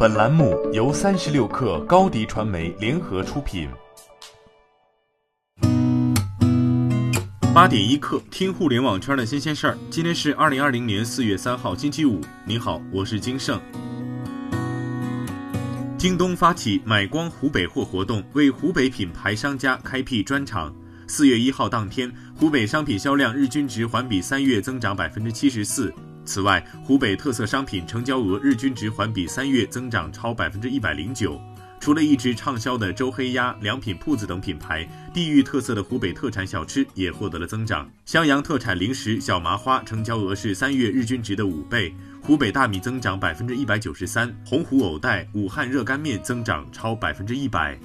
本栏目由三十六氪高低传媒联合出品。八点一刻，听互联网圈的新鲜事儿。今天是二零二零年四月三号，星期五。您好，我是金盛。京东发起买光湖北货活动，为湖北品牌商家开辟专场。四月一号当天，湖北商品销量日均值环比三月增长百分之七十四。此外，湖北特色商品成交额日均值环比三月增长超百分之一百零九。除了一直畅销的周黑鸭、良品铺子等品牌，地域特色的湖北特产小吃也获得了增长。襄阳特产零食小麻花成交额是三月日均值的五倍。湖北大米增长百分之一百九十三，洪湖藕带、武汉热干面增长超百分之一百。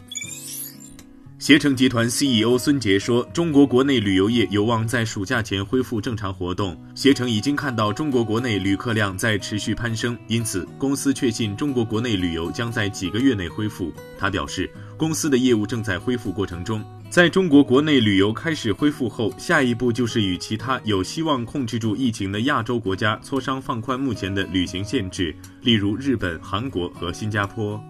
携程集团 CEO 孙杰说：“中国国内旅游业有望在暑假前恢复正常活动。携程已经看到中国国内旅客量在持续攀升，因此公司确信中国国内旅游将在几个月内恢复。”他表示，公司的业务正在恢复过程中。在中国国内旅游开始恢复后，下一步就是与其他有希望控制住疫情的亚洲国家磋商放宽目前的旅行限制，例如日本、韩国和新加坡。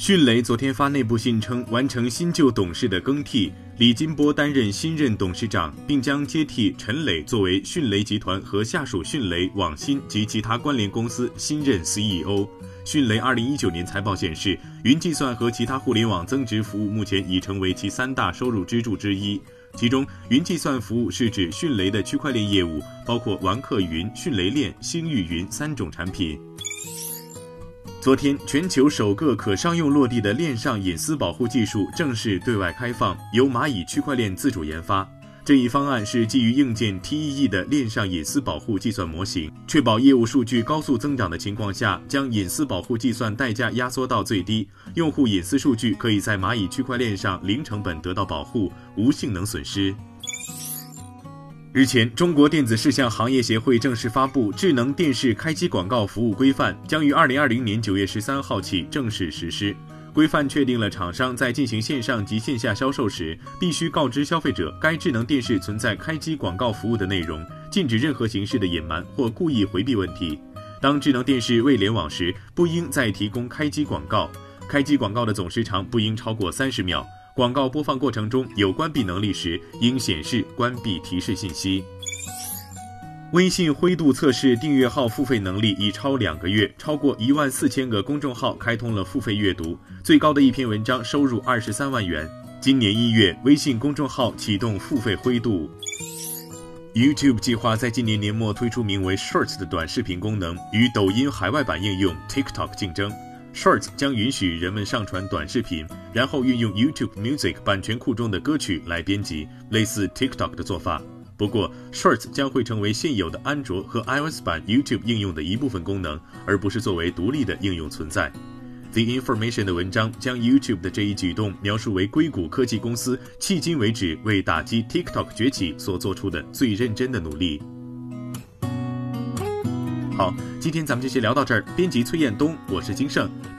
迅雷昨天发内部信称，完成新旧董事的更替，李金波担任新任董事长，并将接替陈磊作为迅雷集团和下属迅雷、网新及其他关联公司新任 CEO。迅雷二零一九年财报显示，云计算和其他互联网增值服务目前已成为其三大收入支柱之一。其中，云计算服务是指迅雷的区块链业务，包括玩客云、迅雷链、星域云三种产品。昨天，全球首个可商用落地的链上隐私保护技术正式对外开放，由蚂蚁区块链自主研发。这一方案是基于硬件 TEE 的链上隐私保护计算模型，确保业务数据高速增长的情况下，将隐私保护计算代价压缩到最低，用户隐私数据可以在蚂蚁区块链上零成本得到保护，无性能损失。日前，中国电子视像行业协会正式发布《智能电视开机广告服务规范》，将于二零二零年九月十三号起正式实施。规范确定了厂商在进行线上及线下销售时，必须告知消费者该智能电视存在开机广告服务的内容，禁止任何形式的隐瞒或故意回避问题。当智能电视未联网时，不应再提供开机广告。开机广告的总时长不应超过三十秒。广告播放过程中有关闭能力时，应显示关闭提示信息。微信灰度测试订阅号付费能力已超两个月，超过一万四千个公众号开通了付费阅读，最高的一篇文章收入二十三万元。今年一月，微信公众号启动付费灰度。YouTube 计划在今年年末推出名为 Shorts 的短视频功能，与抖音海外版应用 TikTok 竞争。Shorts 将允许人们上传短视频，然后运用 YouTube Music 版权库中的歌曲来编辑，类似 TikTok 的做法。不过，Shorts 将会成为现有的安卓和 iOS 版 YouTube 应用的一部分功能，而不是作为独立的应用存在。The Information 的文章将 YouTube 的这一举动描述为硅谷科技公司迄今为止为打击 TikTok 崛起所做出的最认真的努力。好，今天咱们就先聊到这儿。编辑崔彦东，我是金盛，